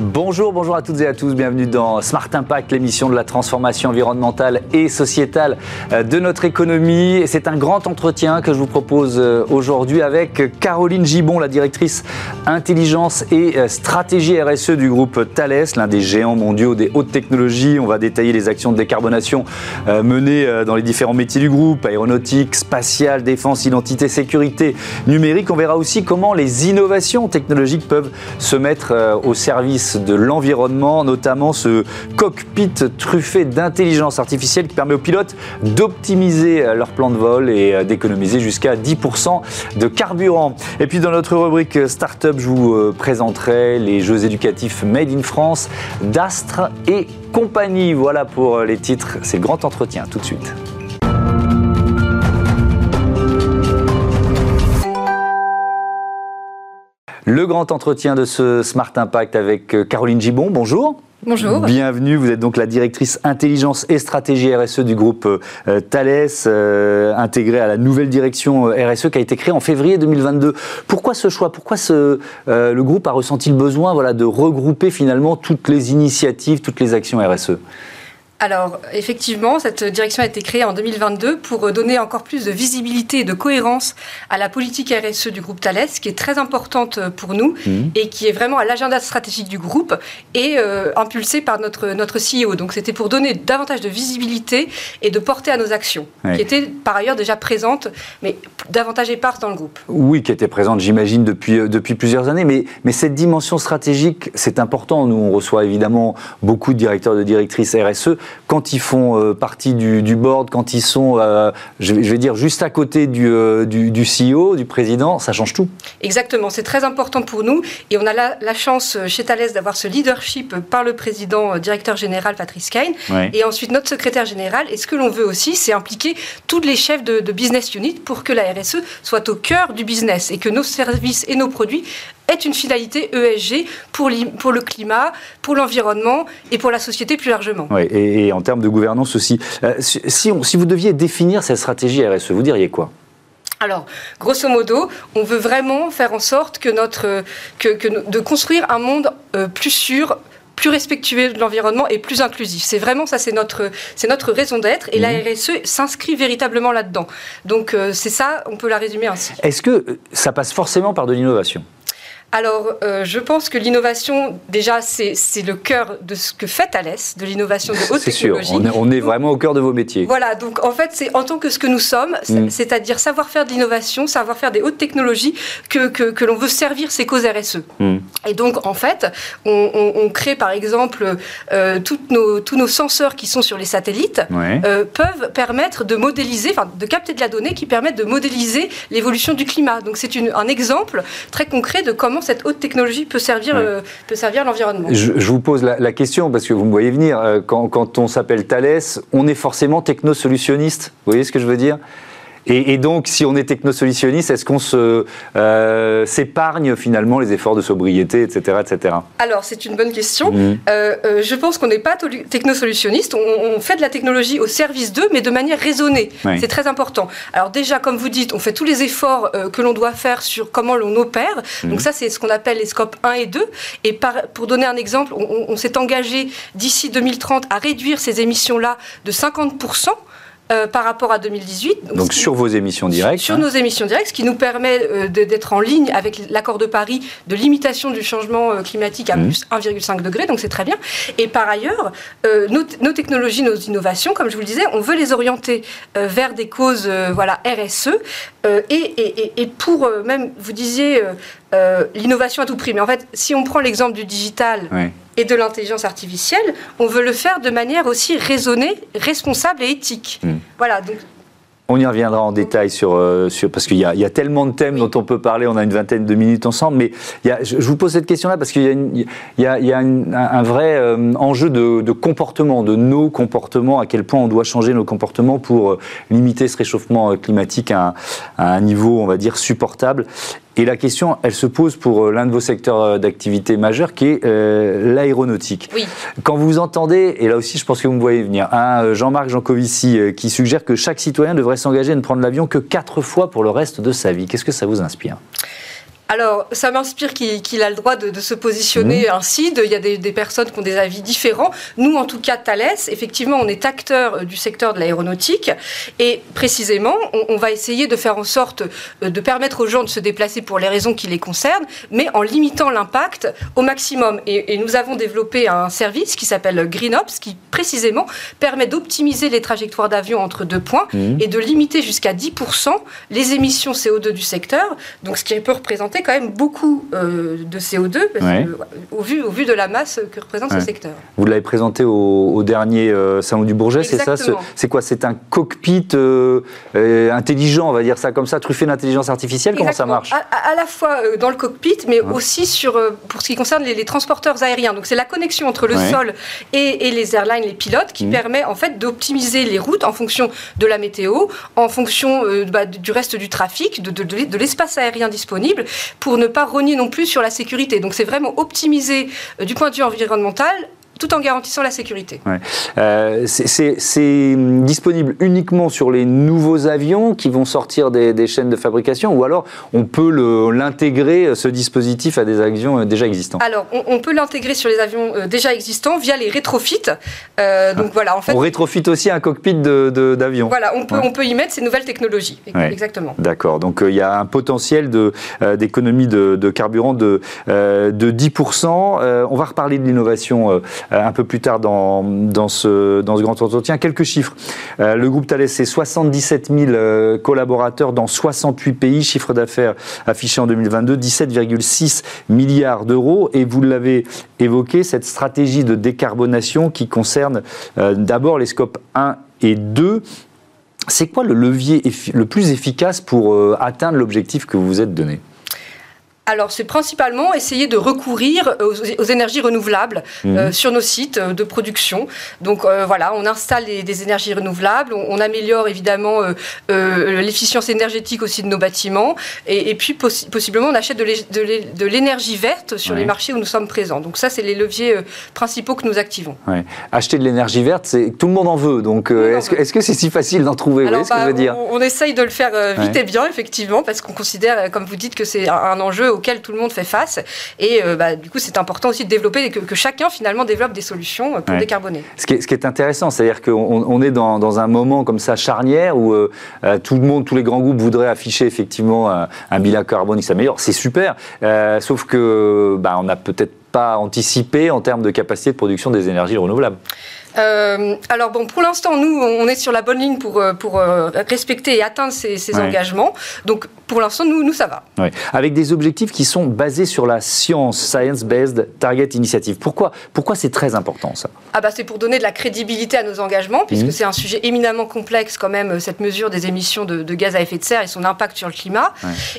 Bonjour, bonjour à toutes et à tous. Bienvenue dans Smart Impact, l'émission de la transformation environnementale et sociétale euh, de notre économie. C'est un grand entretien que je vous propose euh, aujourd'hui avec Caroline Gibon, la directrice intelligence et euh, stratégie RSE du groupe Thales, l'un des géants mondiaux des hautes technologies. On va détailler les actions de décarbonation menées dans les différents métiers du groupe, aéronautique, spatiale, défense, identité, sécurité, numérique. On verra aussi comment les innovations technologiques peuvent se mettre au service de l'environnement, notamment ce cockpit truffé d'intelligence artificielle qui permet aux pilotes d'optimiser euh, leur plan de vol et euh, d'économiser jusqu'à 10% de carburant. Et puis dans notre rubrique Startup, je vous euh, présenterai les jeux éducatifs Made in France d'Astre et compagnie. Voilà pour les titres, c'est grand entretien tout de suite. Le grand entretien de ce Smart Impact avec euh, Caroline Gibon. Bonjour. Bonjour. Bienvenue, vous êtes donc la directrice intelligence et stratégie RSE du groupe euh, Thales, euh, intégrée à la nouvelle direction RSE qui a été créée en février 2022. Pourquoi ce choix? Pourquoi ce, le groupe a ressenti le besoin voilà, de regrouper finalement toutes les initiatives, toutes les actions RSE alors, effectivement, cette direction a été créée en 2022 pour donner encore plus de visibilité et de cohérence à la politique RSE du groupe Thales, qui est très importante pour nous mmh. et qui est vraiment à l'agenda stratégique du groupe et euh, impulsée par notre, notre CEO. Donc, c'était pour donner davantage de visibilité et de porter à nos actions, qui étaient par ailleurs déjà présentes, mais davantage éparses dans le groupe. Oui, qui étaient présentes, j'imagine, depuis, euh, depuis plusieurs années. Mais, mais cette dimension stratégique, c'est important. Nous, on reçoit évidemment beaucoup de directeurs, de directrices RSE quand ils font euh, partie du, board, quand ils sont, euh, je, vais, dire, juste à côté euh, du, du, CEO, du président, ça change tout. Exactement, c'est très important pour nous et on a la, chance chez Thales d'avoir ce leadership par le président directeur général Patrice Kane et ensuite notre secrétaire général. Et ce que l'on veut aussi, c'est impliquer tous les chefs de, de business unit pour que la RSE soit au cœur du business et que nos services et nos produits est une finalité ESG pour, pour le climat, pour l'environnement et pour la société plus largement. Oui, et, en termes de gouvernance aussi. Euh, si, on, si vous deviez définir cette stratégie RSE, vous diriez quoi? Alors, grosso modo, on veut vraiment faire en sorte que notre, que, que de construire un monde euh, plus sûr, plus respectueux de l'environnement et plus inclusif. C'est vraiment ça, c'est notre, c'est notre raison d'être et la mhm. RSE s'inscrit véritablement là-dedans. Donc euh, c'est ça, on peut la résumer ainsi. Est-ce que ça passe forcément par de l'innovation? Alors, euh, je pense que l'innovation, déjà, c'est le cœur de ce que fait Thales, de l'innovation de haute technologie. C'est sûr, on est, vraiment au cœur de vos métiers. Voilà, donc en fait, c'est en tant que ce que nous sommes, mm. c'est-à-dire savoir faire de l'innovation, savoir faire des hautes technologies, que, que, l'on veut servir ces causes RSE. Mm. Et donc, en fait, on, crée par exemple euh, toutes nos, tous nos senseurs qui sont sur les satellites euh, peuvent permettre de modéliser, enfin, de capter de la donnée qui permettent de modéliser l'évolution du climat. Donc, c'est un exemple très concret de comment cette haute technologie peut servir, euh, peut servir l'environnement je, vous pose la, question parce que vous me voyez venir. Euh, quand, quand on s'appelle Thales, on est forcément technosolutionniste. Vous voyez ce que je veux dire? Et, donc, si on est technosolutionniste, est-ce qu'on se euh, s'épargne finalement les efforts de sobriété, etc., etc. Alors, c'est une bonne question. Mmh. Euh, euh, je pense qu'on n'est pas technosolutionniste. On, on, fait de la technologie au service d'eux, mais de manière raisonnée. C'est très important. Alors déjà, comme vous dites, on fait tous les efforts que l'on doit faire sur comment l'on opère. Mmh. Donc ça, c'est ce qu'on appelle les scopes 1 et 2. Et par, pour donner un exemple, on, on s'est engagé d'ici 2030 à réduire ces émissions-là de 50 euh, par rapport à 2018. Donc, sur vos émissions directes Sur, hein. nos émissions directes, ce qui nous permet euh, d'être en ligne avec l'accord de Paris de limitation du changement euh, climatique à mmh. plus 1,5 degré, donc c'est très bien. Et par ailleurs, nos, technologies, nos innovations, comme je vous le disais, on veut les orienter vers des causes voilà, RSE et, et, pour même, vous disiez, l'innovation à tout prix. Mais en fait, si on prend l'exemple du digital, et de l'intelligence artificielle, on veut le faire de manière aussi raisonnée, responsable et éthique. Hmm. Voilà, donc on y reviendra en détail sur, euh, sur parce qu'il y, y, a tellement de thèmes dont on peut parler. On a une vingtaine de minutes ensemble, mais il y a, je, vous pose cette question-là parce qu'il y a, il y a, il y a un, vrai euh, enjeu de, de, comportement, de nos comportements, à quel point on doit changer nos comportements pour euh, limiter ce réchauffement climatique à à un, niveau, on va dire, supportable. Et la question, elle se pose pour euh, l'un de vos secteurs euh, d'activité majeurs, qui est euh, l'aéronautique. Oui. Quand vous entendez, et là aussi je pense que vous me voyez venir, un Jean-Marc Jancovici qui suggère que chaque citoyen devrait s'engager à ne prendre l'avion que quatre fois pour le reste de sa vie, qu'est-ce que ça vous inspire? Alors, ça m'inspire qu'il a le droit de, se positionner mmh. ainsi. il y a des, personnes qui ont des avis différents. Nous, en tout cas, Thales, effectivement, on est acteur euh, du secteur de l'aéronautique. Et précisément, on, va essayer de faire en sorte euh, de permettre aux gens de se déplacer pour les raisons qui les concernent, mais en limitant l'impact au maximum. Et, nous avons développé un service qui s'appelle GreenOps, qui précisément permet d'optimiser les trajectoires d'avion entre deux points mmh. et de limiter jusqu'à 10% les émissions CO2 du secteur. Donc, ce qui peut représenter quand même beaucoup euh, de CO2 au, vu, au vu de la masse que représente ce secteur. Vous l'avez présenté au, dernier euh, Salon du Bourget, c'est ça C'est quoi C'est un cockpit euh, intelligent, on va dire ça comme ça, truffé d'intelligence artificielle Comment ça marche à, la fois dans le cockpit, mais aussi sur, pour ce qui concerne les, transporteurs aériens. Donc c'est la connexion entre le sol et, les airlines, les pilotes, qui mmh. permet en fait d'optimiser les routes en fonction de la météo, en fonction bah, du reste du trafic, de, de l'espace aérien disponible pour ne pas rogner non plus sur la sécurité. Donc c'est vraiment optimiser euh, du point de vue environnemental tout en garantissant la sécurité. Euh, c'est disponible uniquement sur les nouveaux avions qui vont sortir des, chaînes de fabrication ou alors on peut l'intégrer, euh, ce dispositif, à des avions euh, déjà existants? Alors, on, peut l'intégrer sur les avions déjà existants via les rétrofits. donc ah. voilà, en fait, on rétrofit aussi un cockpit d'avion. voilà, on peut, on peut y mettre ces nouvelles technologies. Exactement. D'accord, donc il y a un potentiel d'économie de, de, carburant de, de 10%. on va reparler de l'innovation un peu plus tard dans, dans, ce, dans ce grand entretien. Quelques chiffres. Euh, le groupe Thales, c'est 77 000 euh, collaborateurs dans 68 pays, chiffre d'affaires affiché en 2022, 17,6 milliards d'euros. Et vous l'avez évoqué, cette stratégie de décarbonation qui concerne d'abord les scopes 1 et 2. C'est quoi le levier le plus efficace pour atteindre l'objectif que vous vous êtes donné? Alors, c'est principalement essayer de recourir aux, énergies renouvelables mhm. euh, sur nos sites euh, de production. Donc, euh, voilà, on installe des, énergies renouvelables, on, améliore évidemment l'efficience énergétique aussi de nos bâtiments, et, puis possiblement on achète de l'énergie verte sur les marchés où nous sommes présents. Donc, ça, c'est les leviers principaux que nous activons. Acheter de l'énergie verte, c'est tout le monde en veut. Donc, est-ce que c'est si facile d'en trouver? Alors, ce que je bah, veux dire? on, essaye de le faire vite et bien, effectivement, parce qu'on considère, comme vous dites, que c'est un enjeu auxquels tout le monde fait face. Et euh, bah, du coup, c'est important aussi de développer, que, que, chacun finalement développe des solutions euh, pour décarboner. Ce qui est, ce qui est intéressant, c'est-à-dire qu'on on est dans, dans, un moment comme ça charnière où euh, tout le monde, tous les grands groupes voudraient afficher effectivement un, bilan carbone qui s'améliore. C'est super, sauf que bah, on n'a peut-être pas anticipé en termes de capacité de production des énergies renouvelables. Euh, alors bon, pour l'instant, nous, on est sur la bonne ligne pour, pour respecter et atteindre ces, engagements. Donc pour l'instant, nous, nous, ça va. Avec des objectifs qui sont basés sur la science, Science-Based Target Initiative. Pourquoi, pourquoi c'est très important ça? Ah bah, C'est pour donner de la crédibilité à nos engagements, puisque mmh. c'est un sujet éminemment complexe quand même, cette mesure des émissions de, gaz à effet de serre et son impact sur le climat.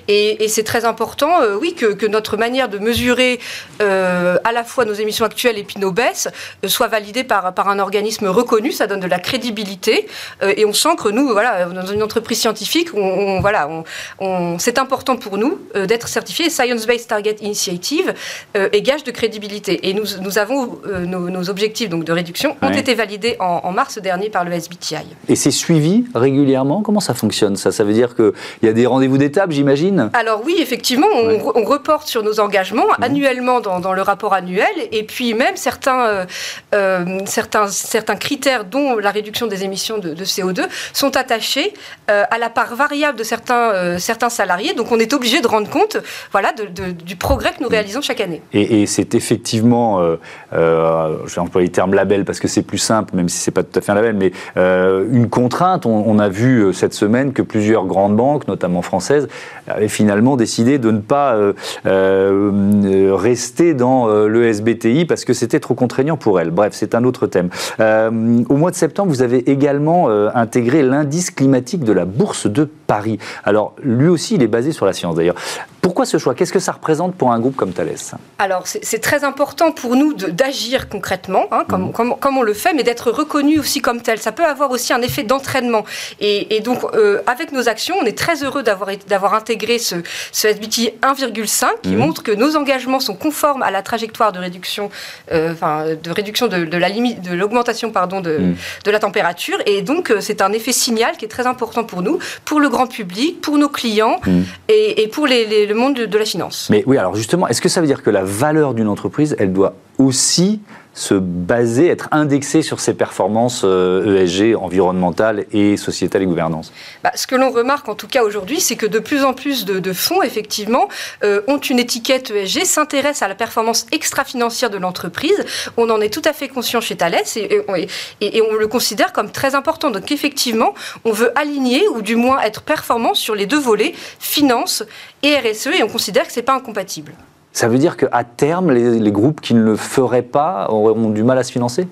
Et, c'est très important, oui, que, que, notre manière de mesurer à la fois nos émissions actuelles et puis nos baisses soit validée par, par un organisme reconnu, ça donne de la crédibilité. Euh, et on sent que nous, voilà, dans une entreprise scientifique, on, voilà, on, c'est important pour nous euh, d'être certifié Science-Based Target Initiative euh, et gage de crédibilité. Et nous, nous avons nos, objectifs donc, de réduction ont été validés en, mars dernier par le SBTI. Et c'est suivi régulièrement? Comment ça fonctionne ça? Ça veut dire qu'il y a des rendez-vous d'étape, j'imagine? Alors oui, effectivement, on, reporte sur nos engagements mmh. annuellement dans, dans, le rapport annuel. Et puis même certains, certains certains critères, dont la réduction des émissions de, CO2, sont attachés euh, à la part variable de certains, euh, certains salariés. Donc on est obligé de rendre compte voilà, du progrès que nous réalisons chaque année. Et, c'est effectivement, euh, je vais employer le terme label parce que c'est plus simple, même si ce n'est pas tout à fait un label, mais une contrainte. On, a vu cette semaine que plusieurs grandes banques, notamment françaises, avaient finalement décidé de ne pas rester dans le SBTI parce que c'était trop contraignant pour elles. Bref, c'est un autre thème. Euh, au mois de septembre, vous avez également euh, intégré l'indice climatique de la Bourse de Paris. Alors, lui aussi, il est basé sur la science d'ailleurs. Pourquoi ce choix? Qu'est-ce que ça représente pour un groupe comme Thales? Alors, c'est très important pour nous d'agir concrètement, hein, mmh. comme, comme, on le fait, mais d'être reconnu aussi comme tel. Ça peut avoir aussi un effet d'entraînement. Et, donc, euh, avec nos actions, on est très heureux d'avoir intégré ce, ce SBT 1,5 qui mmh. montre que nos engagements sont conformes à la trajectoire de réduction, euh, enfin, de réduction de, la limite, de l'augmentation pardon de, mmh. de la température. Et donc, euh, c'est un effet signal qui est très important pour nous, pour le grand public, pour nos clients et, et pour les, les le monde de, de la finance. Mais oui, alors justement, est-ce que ça veut dire que la valeur d'une entreprise, elle doit aussi se baser, être indexé sur ses performances ESG, euh, e environnementales et sociétales et gouvernance bah, Ce que l'on remarque en tout cas aujourd'hui, c'est que de plus en plus de, fonds, effectivement, euh, ont une étiquette ESG, s'intéressent à la performance extra-financière de l'entreprise. On en est tout à fait conscient chez Thales et, et, on le considère comme très important. Donc effectivement, on veut aligner ou du moins être performant sur les deux volets, finance et RSE, et on considère que ce n'est pas incompatible. Ça veut dire qu'à terme, les, groupes qui ne le feraient pas auront du mal à se financer?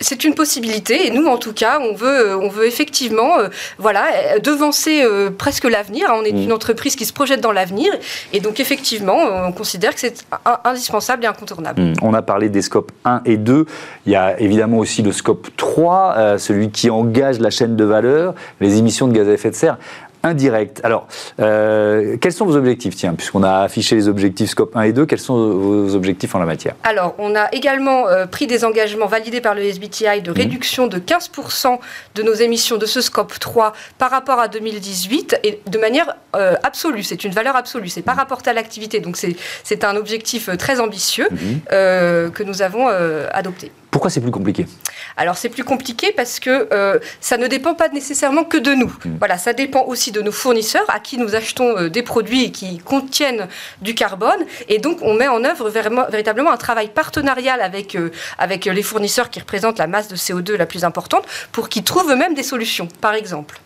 C'est une possibilité et nous, en tout cas, on veut, on veut effectivement, euh, voilà, devancer euh, presque l'avenir. On est mmh. une entreprise qui se projette dans l'avenir et donc effectivement, on considère que c'est indispensable et incontournable. Mmh. On a parlé des scopes 1 et 2. Il y a évidemment aussi le scope 3, euh, celui qui engage la chaîne de valeur, les émissions de gaz à effet de serre indirect. Alors, euh, quels sont vos objectifs? Tiens, puisqu'on a affiché les objectifs Scope 1 et 2, quels sont vos objectifs en la matière? Alors, on a également euh, pris des engagements validés par le SBTI de mmh. réduction de 15% de nos émissions de ce Scope 3 par rapport à 2018 et de manière euh, absolue. C'est une valeur absolue. C'est pas rapporté à l'activité. Donc, c'est un objectif très ambitieux mmh. que nous avons adopté. Pourquoi c'est plus compliqué Alors c'est plus compliqué parce que euh, ça ne dépend pas nécessairement que de nous. Hmm. Voilà, ça dépend aussi de nos fournisseurs à qui nous achetons euh, des produits qui contiennent du carbone. Et donc on met en œuvre véritablement un travail partenarial avec, euh, avec les fournisseurs qui représentent la masse de CO2 la plus importante pour qu'ils trouvent eux-mêmes des solutions, par exemple.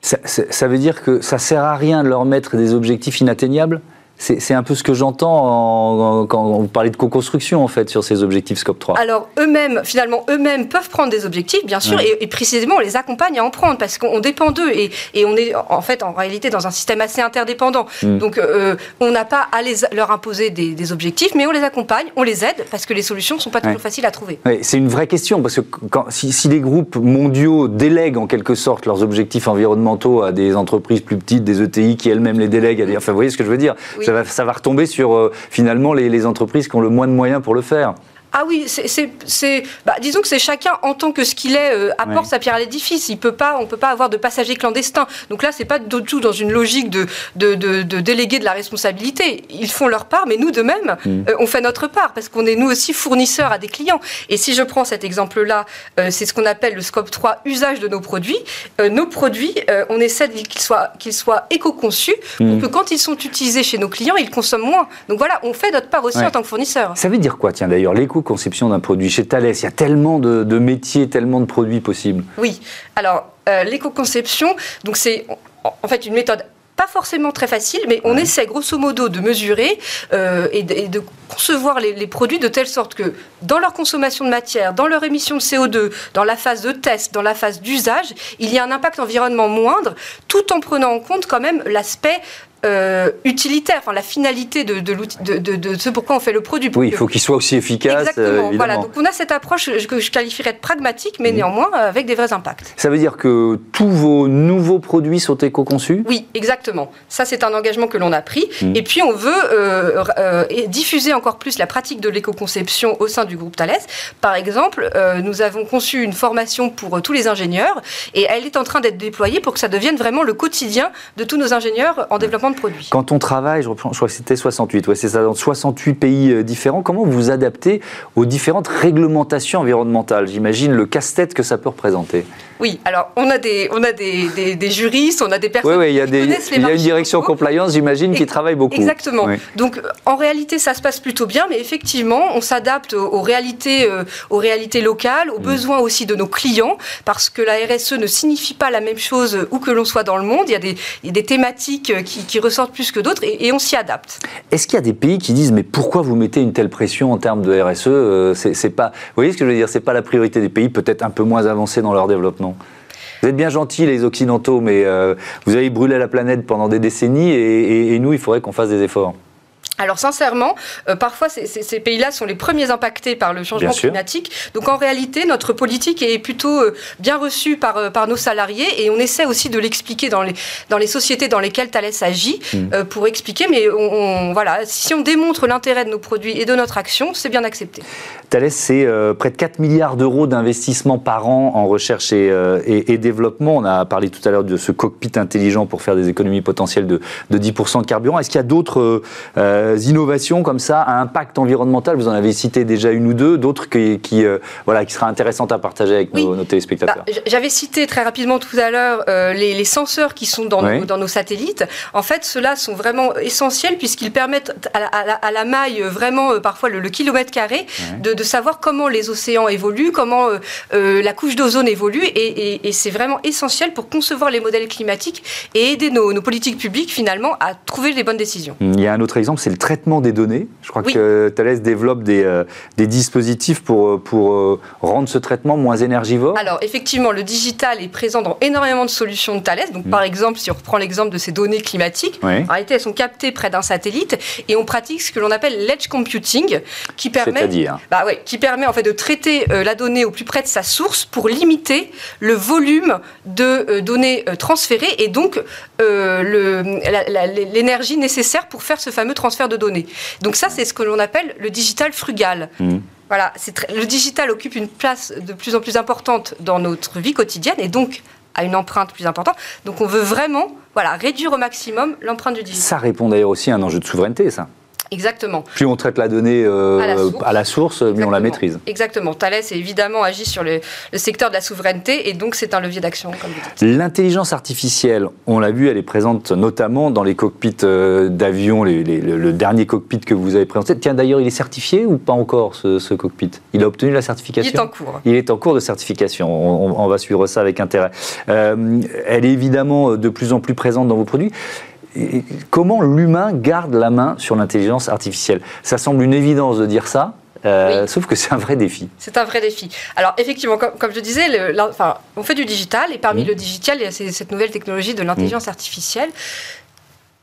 Ça, ça veut dire que ça sert à rien de leur mettre des objectifs inatteignables c'est un peu ce que j'entends quand vous parlez de co-construction, en fait, sur ces objectifs Scope 3. Alors, eux-mêmes, finalement, eux-mêmes peuvent prendre des objectifs, bien sûr, et, précisément, on les accompagne à en prendre, parce qu'on dépend d'eux, et, et, on est, en fait, en réalité, dans un système assez interdépendant. Hmm. Donc, euh, on n'a pas à les, leur imposer des, objectifs, mais on les accompagne, on les aide, parce que les solutions ne sont pas toujours faciles à trouver. c'est une vraie question, parce que quand, si, si, les groupes mondiaux délèguent, en quelque sorte, leurs objectifs environnementaux à des entreprises plus petites, des ETI, qui elles-mêmes les délèguent à des... Enfin, vous voyez ce que je veux dire? Ça va, retomber sur euh, finalement les entreprises qui ont le moins de moyens pour le faire. Ah oui, c'est, bah, disons que c'est chacun en tant que ce qu'il est euh, apporte sa pierre à l'édifice. Il peut pas, on peut pas avoir de passagers clandestins. Donc là, c'est pas du tout dans une logique de, de, de, déléguer de la responsabilité. Ils font leur part, mais nous de même, mm. euh, on fait notre part parce qu'on est nous aussi fournisseurs à des clients. Et si je prends cet exemple-là, euh, c'est ce qu'on appelle le scope 3, usage de nos produits. nos produits, on essaie qu'ils soient, qu'ils soient éco-conçus pour mm. que quand ils sont utilisés chez nos clients, ils consomment moins. Donc voilà, on fait notre part aussi en tant que fournisseur. Ça veut dire quoi, tiens d'ailleurs, l'éco conception d'un produit Chez Thales, il y a tellement de, métiers, tellement de produits possibles. Oui. Alors, euh, l'éco-conception, donc c'est en fait une méthode pas forcément très facile, mais on essaie grosso modo de mesurer euh, et, de, concevoir les, les, produits de telle sorte que dans leur consommation de matière, dans leur émission de CO2, dans la phase de test, dans la phase d'usage, il y a un impact environnement moindre, tout en prenant en compte quand même l'aspect euh, utilitaire, enfin la finalité de, de, de, de, ce pourquoi on fait le produit. Oui, il faut qu'il soit aussi efficace. Exactement. Euh, voilà, donc on a cette approche que je qualifierais de pragmatique, mais néanmoins euh, avec des vrais impacts. Ça veut dire que tous vos nouveaux produits sont éco-conçus? Oui, exactement. Ça, c'est un engagement que l'on a pris. Mhm. Et puis, on veut diffuser encore plus la pratique de l'éco-conception au sein du groupe Thales. Par exemple, nous avons conçu une formation pour tous les ingénieurs et elle est en train d'être déployée pour que ça devienne vraiment le quotidien de tous nos ingénieurs en développement produits. Quand on travaille, je reprends, je crois que c'était 68, ouais, c'est ça, dans 68 pays euh, différents, comment vous vous adaptez aux différentes réglementations environnementales? J'imagine le casse-tête que ça peut représenter. Oui, alors on a des, on a des, des, juristes, on a des personnes oui, a qui connaissent les Il y a une direction compliance, j'imagine, qui travaille beaucoup. Exactement. Donc en réalité, ça se passe plutôt bien, mais effectivement, on s'adapte aux, réalités, euh, aux réalités locales, aux mm. besoins aussi de nos clients, parce que la RSE ne signifie pas la même chose où que l'on soit dans le monde. Il y a des, il y a des thématiques qui, qui, ressortent plus que d'autres, et, on s'y adapte. Est-ce qu'il y a des pays qui disent mais pourquoi vous mettez une telle pression en termes de RSE euh, C'est pas, vous voyez ce que je veux dire C'est pas la priorité des pays, peut-être un peu moins avancés dans leur développement. Vous êtes bien gentils, les Occidentaux, mais euh, vous avez brûlé la planète pendant des décennies et, nous, il faudrait qu'on fasse des efforts. Alors sincèrement, euh, parfois ces, pays-là sont les premiers impactés par le changement climatique. Donc en réalité, notre politique est plutôt euh, bien reçue par, euh, par nos salariés et on essaie aussi de l'expliquer dans les, dans les sociétés dans lesquelles Thales agit mm. pour expliquer. Mais on, voilà, si on démontre l'intérêt de nos produits et de notre action, c'est bien accepté. Thales, c'est près de 4 milliards d'euros d'investissement par an en recherche et, et, développement. On a parlé tout à l'heure de ce cockpit intelligent pour faire des économies potentielles de, de 10% de carburant. Est-ce qu'il y a d'autres euh, innovations comme ça à impact environnemental Vous en avez cité déjà une ou deux, d'autres qui, qui euh, voilà, qui seraient intéressantes à partager avec nos, téléspectateurs. Bah, j'avais cité très rapidement tout à l'heure euh, les, senseurs qui sont dans, nos, dans nos satellites. En fait, ceux-là sont vraiment essentiels puisqu'ils permettent à la, maille, vraiment parfois le, kilomètre carré, de, savoir comment les océans évoluent, comment la couche d'ozone évolue. Et, c'est vraiment essentiel pour concevoir les modèles climatiques et aider nos, nos politiques publiques finalement à trouver les bonnes décisions. Il y a un autre exemple, c'est le traitement des données. Je crois que Thales développe des, euh, des dispositifs pour, euh, pour euh, rendre ce traitement moins énergivore. Alors, effectivement, le digital est présent dans énormément de solutions de Thales. Donc, par mm. exemple, si on reprend l'exemple de ces données climatiques, en réalité, elles sont captées près d'un satellite et on pratique ce que l'on appelle l'edge computing, qui permet, bah ouais, qui permet en fait de traiter la donnée au plus près de sa source pour limiter le volume de données transférées et donc l'énergie nécessaire pour faire ce fameux transfert de données. Donc ça, c'est ce que l'on appelle le digital frugal. Mmh. Voilà, le digital occupe une place de plus en plus importante dans notre vie quotidienne et donc a une empreinte plus importante. Donc on veut vraiment voilà, réduire au maximum l'empreinte du digital. Ça répond d'ailleurs aussi à un enjeu de souveraineté, ça. Exactement. Plus on traite la donnée euh, à, la source, mieux on la maîtrise. Exactement. Thales est évidemment agi sur le, secteur de la souveraineté et donc c'est un levier d'action. L'intelligence artificielle, on l'a vu, elle est présente notamment dans les cockpits euh, d'avion, le dernier cockpit que vous avez présenté. Tiens, d'ailleurs, il est certifié ou pas encore ce, cockpit? Il a obtenu la certification? Il est en cours. Il est en cours de certification. On, va suivre ça avec intérêt. Euh, elle est évidemment de plus en plus présente dans vos produits comment l'humain garde la main sur l'intelligence artificielle Ça semble une évidence de dire ça, euh, Sauf que c'est un vrai défi. C'est un vrai défi. Alors effectivement, comme, je disais, on fait du digital et parmi mmh. le digital, il y a cette nouvelle technologie de l'intelligence mmh. artificielle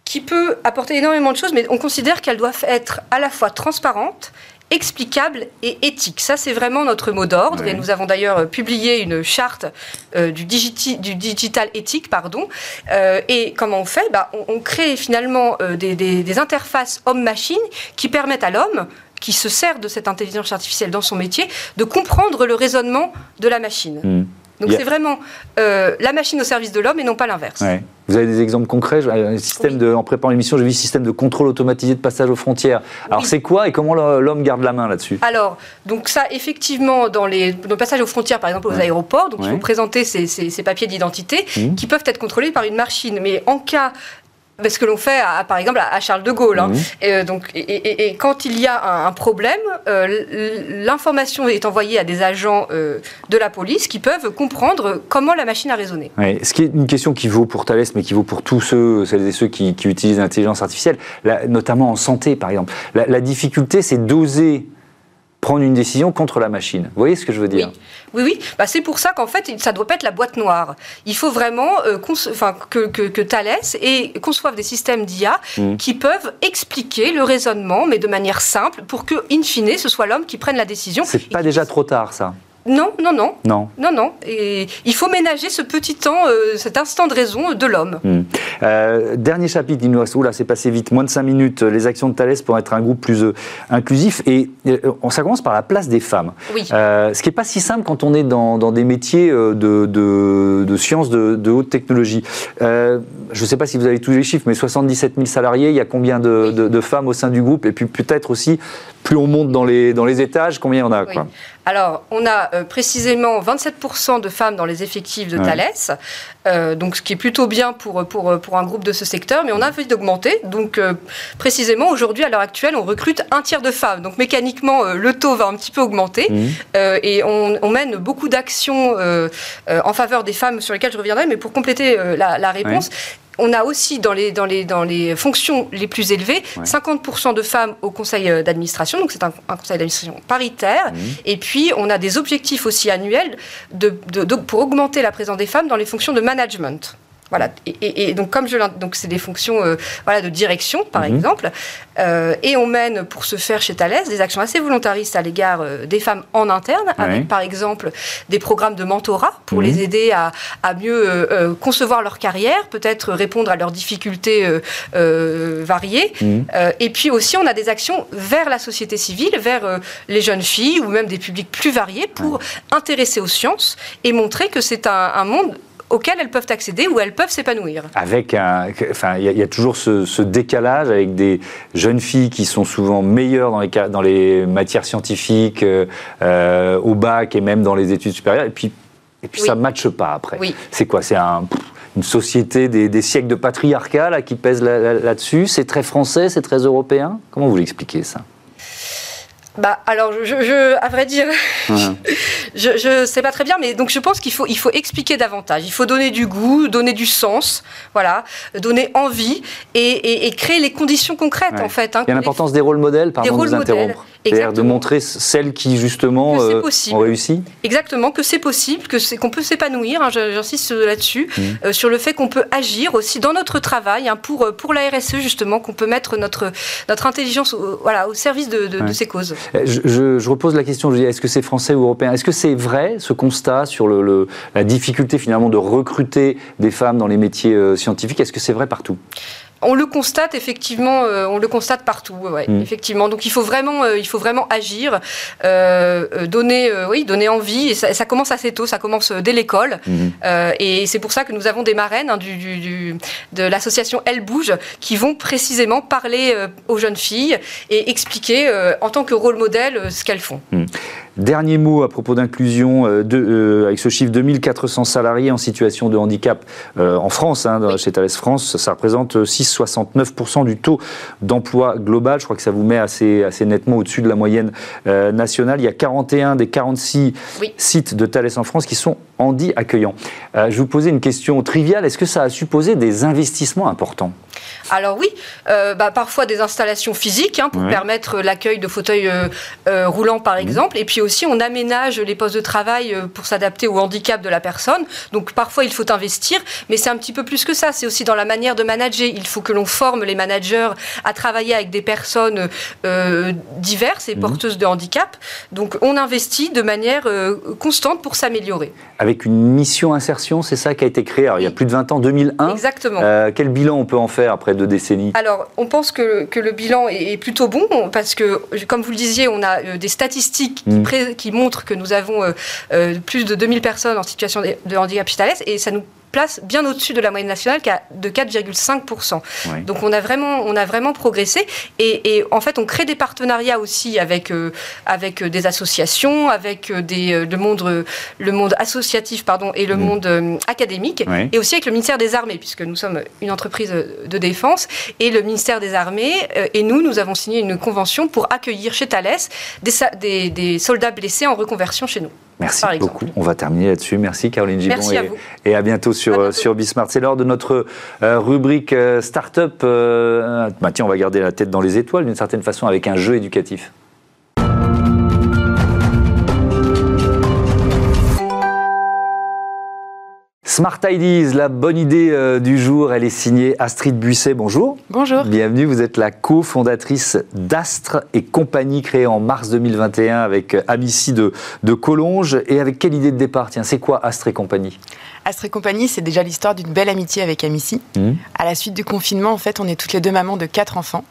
qui peut apporter énormément de choses, mais on considère qu'elle doit être à la fois transparente explicable et éthique. Ça, c'est vraiment notre mot d'ordre. Et nous avons d'ailleurs euh, publié une charte euh, du, du, digital éthique. Pardon. Euh, et comment on fait? Bah, on, crée finalement des, interfaces homme-machine qui permettent à l'homme qui se sert de cette intelligence artificielle dans son métier, de comprendre le raisonnement de la machine. Hmm. Donc c'est vraiment la machine au service de l'homme et non pas l'inverse. Vous avez des exemples concrets un système de, En préparant l'émission, j'ai vu système de contrôle automatisé de passage aux frontières. Alors c'est quoi et comment l'homme garde la main là-dessus? Alors, donc ça, effectivement, dans, les, dans le passage aux frontières, par exemple aux aéroports, donc il faut présenter ces, papiers d'identité mmh. qui peuvent être contrôlés par une machine. Mais en cas ce que l'on fait, par exemple, à Charles de Gaulle. Hein. Et, euh, donc, et, quand il y a un, problème, euh, l'information est envoyée à des agents euh, de la police qui peuvent comprendre comment la machine a raisonné. Ce qui est une question qui vaut pour Thales, mais qui vaut pour tous ceux, celles et ceux qui, utilisent l'intelligence artificielle, notamment en santé, par exemple. la difficulté, c'est d'oser prendre une décision contre la machine. Vous voyez ce que je veux dire? Oui, oui. Bah, c'est pour ça qu'en fait, ça ne doit pas être la boîte noire. Il faut vraiment euh, que, que, que, Thales et conçoive des systèmes d'IA mmh. qui peuvent expliquer le raisonnement, mais de manière simple, pour que, in fine, ce soit l'homme qui prenne la décision. C'est pas déjà trop tard, ça non, non, non. Non. Non, non. Et il faut ménager ce petit temps, euh, cet instant de raison de l'homme. Hmm. Euh, dernier chapitre, il nous reste, là c'est passé vite, moins de 5 minutes, euh, les actions de Thalès pour être un groupe plus inclusif. Et ça commence par la place des femmes. Oui. ce qui n'est pas si simple quand on est dans, des métiers de, de, sciences de, haute technologie. je ne sais pas si vous avez tous les chiffres, mais 77 000 salariés, il y a combien de, femmes au sein du groupe? Et puis peut-être aussi, plus on monte dans les, dans les étages, combien il y en a quoi? Alors, on a euh, précisément 27% de femmes dans les effectifs de Thales, euh, donc ce qui est plutôt bien pour, pour, pour un groupe de ce secteur, mais on a envie d'augmenter. Donc, euh, précisément, aujourd'hui, à l'heure actuelle, on recrute un tiers de femmes. Donc, mécaniquement, le taux va un petit peu augmenter. Mmh. et on, mène beaucoup d'actions en faveur des femmes sur lesquelles je reviendrai, mais pour compléter la, réponse, on a aussi dans les, dans les, dans les fonctions les plus élevées 50% de femmes au conseil euh, d'administration, donc c'est un, conseil d'administration paritaire. Mmh. Et puis on a des objectifs aussi annuels de, pour augmenter la présence des femmes dans les fonctions de management. Voilà. Et, donc, comme je donc c'est des fonctions voilà, de direction, par mhm. exemple. et on mène, pour ce faire chez Thales, des actions assez volontaristes à l'égard des femmes en interne, avec par exemple des programmes de mentorat pour mhm. les aider à, à mieux concevoir leur carrière, peut-être répondre à leurs difficultés variées. Mhm. et puis aussi, on a des actions vers la société civile, vers les jeunes filles ou même des publics plus variés pour intéresser aux sciences et montrer que c'est un, monde auquel elles peuvent accéder, où elles peuvent s'épanouir. Avec un, enfin, il y, a toujours ce, décalage avec des jeunes filles qui sont souvent meilleures dans les, dans les matières scientifiques, euh, au bac et même dans les études supérieures, et puis, et puis ça ne matche pas après. C'est quoi? C'est un, une société des, siècles de patriarcat qui pèse là-dessus? C'est très français, c'est très européen? Comment vous l'expliquez ça? Bah alors, je, à vrai dire, je, ne sais pas très bien, mais donc je pense qu'il faut, il faut expliquer davantage. Il faut donner du goût, donner du sens, voilà, donner envie et, créer les conditions concrètes en fait. Hein, il y a l'importance des rôles modèles, pardon de vous interrompre. C'est-à-dire de montrer celles qui justement euh, ont réussi. Exactement, que c'est possible, que c'est qu'on peut s'épanouir. Hein, j'insiste là-dessus, mmh. euh, sur le fait qu'on peut agir aussi dans notre travail hein, pour pour la RSE justement, qu'on peut mettre notre notre intelligence, au, voilà, au service de, de ces causes. Euh, je, repose la question, est-ce que c'est français ou européen? Est-ce que c'est vrai ce constat sur le, la difficulté finalement de recruter des femmes dans les métiers euh, scientifiques? Est-ce que c'est vrai partout? On le constate effectivement, euh, on le constate partout, ouais, mm. effectivement. Donc il faut vraiment, euh, il faut vraiment agir, euh, donner, oui, donner envie. Et ça, commence assez tôt, ça commence dès l'école. Mm. et c'est pour ça que nous avons des marraines hein, du, de l'association Elle bouge qui vont précisément parler aux jeunes filles et expliquer en tant que rôle modèle ce qu'elles font. Mm. Dernier mot à propos d'inclusion, avec ce chiffre 2400 salariés en situation de handicap en France, hein, chez Thales France, ça représente 6 69% du taux d'emploi global. Je crois que ça vous met assez, assez nettement au-dessus de la moyenne euh, nationale. Il y a 41 des 46 sites de Thales en France qui sont handi accueillants. Euh, je vous posais une question triviale. Est-ce que ça a supposé des investissements importants? Alors oui, euh, bah, parfois des installations physiques hein, pour permettre l'accueil de fauteuils roulants par mmh. exemple. Et puis aussi on aménage les postes de travail pour s'adapter au handicap de la personne. Donc parfois il faut investir, mais c'est un petit peu plus que ça. C'est aussi dans la manière de manager. Il faut que l'on forme les managers à travailler avec des personnes euh, diverses et mhm. porteuses de handicap. Donc on investit de manière euh, constante pour s'améliorer. Avec une mission insertion, c'est ça qui a été créé il y a plus de 20 ans, 2001. Exactement. Euh, quel bilan on peut en faire après deux décennies Alors on pense que, que, le bilan est, plutôt bon parce que, comme vous le disiez, on a des statistiques qui, mhm. qui, montrent que nous avons plus de 2000 personnes en situation de handicap et ça nous place bien au-dessus de la moyenne nationale qui de 4,5%. Donc on a vraiment, on a vraiment progressé et, en fait on crée des partenariats aussi avec, euh, avec des associations, avec des, euh, le, monde, le monde associatif pardon, et le mm. monde euh, académique et aussi avec le ministère des Armées puisque nous sommes une entreprise de défense et le ministère des Armées et nous, nous avons signé une convention pour accueillir chez Thales des, des soldats blessés en reconversion chez nous. Merci beaucoup. On va terminer là-dessus. Merci Caroline Gibon et, à bientôt sur, sur Bismart. C'est l'heure de notre euh, rubrique euh, Startup. Euh, bah, tiens, on va garder la tête dans les étoiles d'une certaine façon avec un jeu éducatif. Smart Ideas, la bonne idée euh, du jour, elle est signée Astrid Buisset. Bonjour. Bonjour. Bienvenue, vous êtes la cofondatrice d'Astre et compagnie créée en mars 2021 avec Amici de, de Collonges. Et avec quelle idée de départ? Tiens, c'est quoi Astre et compagnie? Astre et compagnie, c'est déjà l'histoire d'une belle amitié avec Amici. Mmh. À la suite du confinement, en fait, on est toutes les deux mamans de quatre enfants.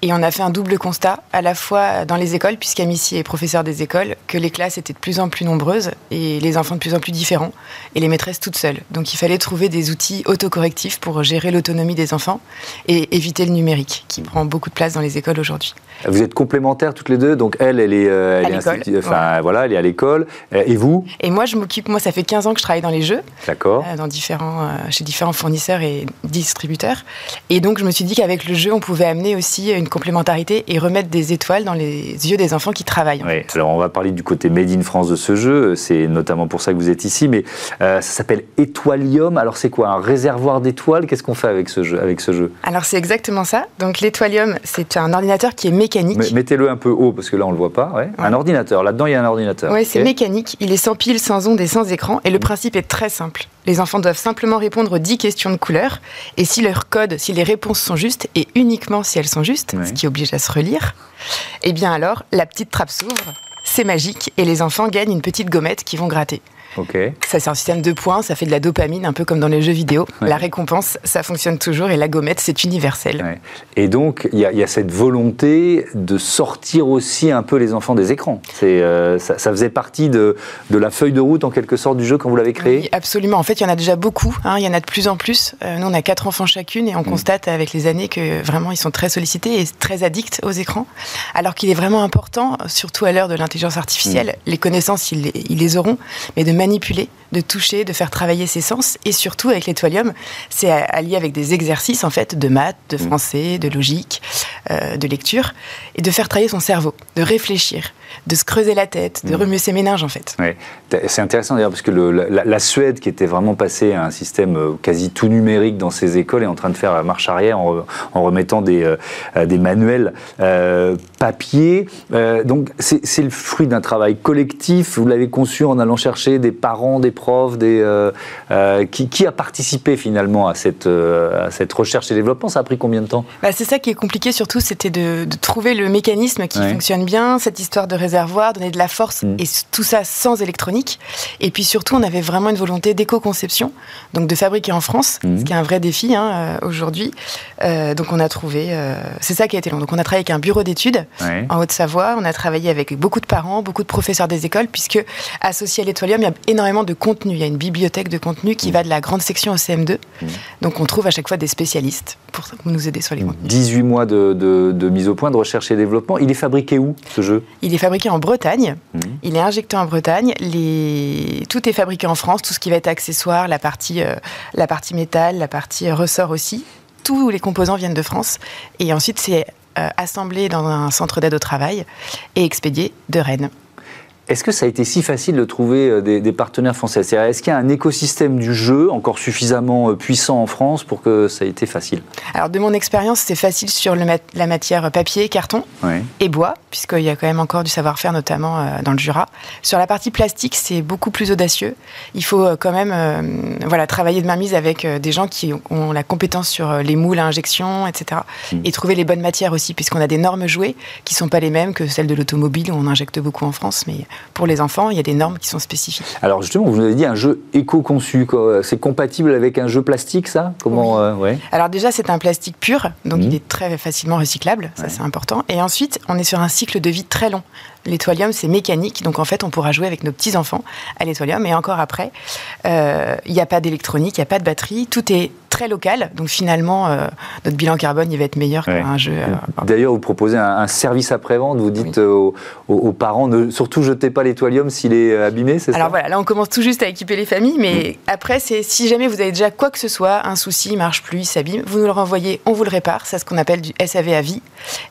Et on a fait un double constat, à la fois dans les écoles, puisqu'Amici est professeur des écoles, que les classes étaient de plus en plus nombreuses et les enfants de plus en plus différents et les maîtresses toutes seules. Donc il fallait trouver des outils autocorrectifs pour gérer l'autonomie des enfants et éviter le numérique, qui prend beaucoup de place dans les écoles aujourd'hui. Vous êtes complémentaires toutes les deux, donc elle, elle est, euh, elle est enfin voilà, elle est à l'école, euh, et vous? Et moi, je m'occupe. Moi, ça fait 15 ans que je travaille dans les jeux, d'accord, euh, dans différents, chez différents fournisseurs et distributeurs, et donc je me suis dit qu'avec le jeu, on pouvait amener aussi une complémentarité et remettre des étoiles dans les yeux des enfants qui travaillent. Oui, alors on va parler du côté Made in France de ce jeu, c'est notamment pour ça que vous êtes ici, mais euh, ça s'appelle Étoilium. Alors c'est quoi Un réservoir d'étoiles? Qu'est-ce qu'on fait avec ce jeu, avec ce jeu? Alors c'est exactement ça. Donc l'Étoilium, c'est un ordinateur qui est mécanique. Mettez-le un peu haut parce que là on le voit pas. Un ordinateur, là-dedans il y a un ordinateur. Oui, c'est mécanique, il est sans pile, sans ondes et sans écran, et le principe est très simple. Les enfants doivent simplement répondre aux 10 questions de couleur. Et si leur code, si les réponses sont justes, et uniquement si elles sont justes, ce qui oblige à se relire, eh bien alors, la petite trappe s'ouvre, c'est magique, et les enfants gagnent une petite gommette qu'ils vont gratter. Ça, c'est un système de points, ça fait de la dopamine, un peu comme dans les jeux vidéo. La récompense, ça fonctionne toujours et la gommette, c'est universel. Et donc, il y, a cette volonté de sortir aussi un peu les enfants des écrans. Euh, ça, faisait partie de, la feuille de route, en quelque sorte, du jeu quand vous l'avez créé? Oui, Absolument. En fait, il y en a déjà beaucoup. Hein. il y en a de plus en plus. Euh, nous, on a quatre enfants chacune et on mm. constate avec les années que vraiment, ils sont très sollicités et très addicts aux écrans. Alors qu'il est vraiment important, surtout à l'heure de l'intelligence artificielle, mm. les connaissances, ils, ils les auront, mais de manipuler, de toucher, de faire travailler ses sens. Et surtout, avec l'étoilium, c'est allié avec des exercices, en fait, de maths, de mm. français, de logique, euh, de lecture, et de faire travailler son cerveau, de réfléchir de se creuser la tête, de mm. remuer ses méninges en fait. C'est intéressant d'ailleurs parce que la, Suède, qui était vraiment passée à un système euh, quasi tout numérique dans ses écoles, est en train de faire la marche arrière en, remettant des, euh, des manuels euh, papier. donc c'est le fruit d'un travail collectif. Vous l'avez conçu en allant chercher des parents, des profs, des, qui, a participé finalement à cette, à cette recherche et développement Ça a pris combien de temps? Bah, C'est ça qui est compliqué surtout, c'était de, trouver le mécanisme qui fonctionne bien, cette histoire de réservoir, donner de la force, mm. et tout ça sans électronique. Et puis surtout, on avait vraiment une volonté d'éco-conception, donc de fabriquer en France, mm. ce qui est un vrai défi hein, euh, aujourd'hui. Euh, donc on a trouvé, euh, c'est ça qui a été long. Donc on a travaillé avec un bureau d'études en Haute-Savoie, on a travaillé avec beaucoup de parents, beaucoup de professeurs des écoles, puisque associé à l'étoilium, il y a énormément de contenu. Il y a une bibliothèque de contenu qui mm. va de la grande section au CM2. Donc on trouve à chaque fois des spécialistes pour nous aider sur les contenus. 18 mois de, de mise au point, de recherche et développement. Il est fabriqué où ce jeu? Il est fabriqué en Bretagne. Mhm. Il est injecté en Bretagne. Les... Tout est fabriqué en France. Tout ce qui va être accessoire, la partie, euh, la partie métal, la partie ressort aussi. Tous les composants viennent de France. Et ensuite, c'est euh, assemblé dans un centre d'aide au travail et expédié de Rennes. Est-ce que ça a été si facile de trouver euh, des, partenaires français? Est-ce qu'il y a un écosystème du jeu encore suffisamment euh, puissant en France pour que ça ait été facile? Alors, de mon expérience, c'est facile sur la matière papier, carton et bois, puisqu'il y a quand même encore du savoir-faire, notamment euh, dans le Jura. Sur la partie plastique, c'est beaucoup plus audacieux. Il faut quand même voilà, travailler de mainmise avec des gens qui ont la compétence sur les moules à injection, etc. Hmm. Et trouver les bonnes matières aussi, puisqu'on a des normes jouées qui ne sont pas les mêmes que celles de l'automobile, où on injecte beaucoup en France. Mais pour les enfants, il y a des normes qui sont spécifiques. Alors justement, vous nous avez dit un jeu éco-conçu. C'est compatible avec un jeu plastique, ça? Comment euh, ouais. Alors déjà, c'est un plastique pur, donc il mhm. est très facilement recyclable, ça c'est important. Et ensuite, on est sur un cycle de vie très long. L'étoilium, c'est mécanique, donc en fait, on pourra jouer avec nos petits-enfants à l'étoilium. Et encore après, euh, il n'y a pas d'électronique, il n'y a pas de batterie, tout est très local. Donc finalement, euh, notre bilan carbone, il va être meilleur qu'un jeu. Euh, D'ailleurs, vous proposez un, service après-vente. Vous dites aux, parents, ne surtout jetez pas l'étoilium s'il est abîmé, c'est ça Alors voilà, là, on commence tout juste à équiper les familles. Mais mm. après, c'est si jamais vous avez déjà quoi que ce soit, un souci, il marche plus, il s'abîme, vous nous le renvoyez, on vous le répare. C'est ce qu'on appelle du SAV à vie.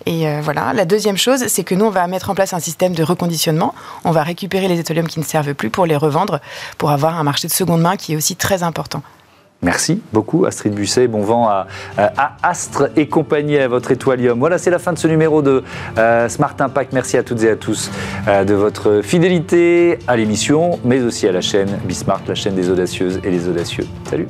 Et voilà. La deuxième chose, c'est que nous, on va mettre en place un système de reconditionnement. On va récupérer les étholiums qui ne servent plus pour les revendre, pour avoir un marché de seconde main qui est aussi très important. Merci beaucoup Astrid Busset, bon vent à, Astre et compagnie à votre étoilium. Voilà, c'est la fin de ce numéro de euh, Smart Impact. Merci à toutes et à tous euh, de votre fidélité à l'émission, mais aussi à la chaîne Bismart, la chaîne des audacieuses et des audacieux. Salut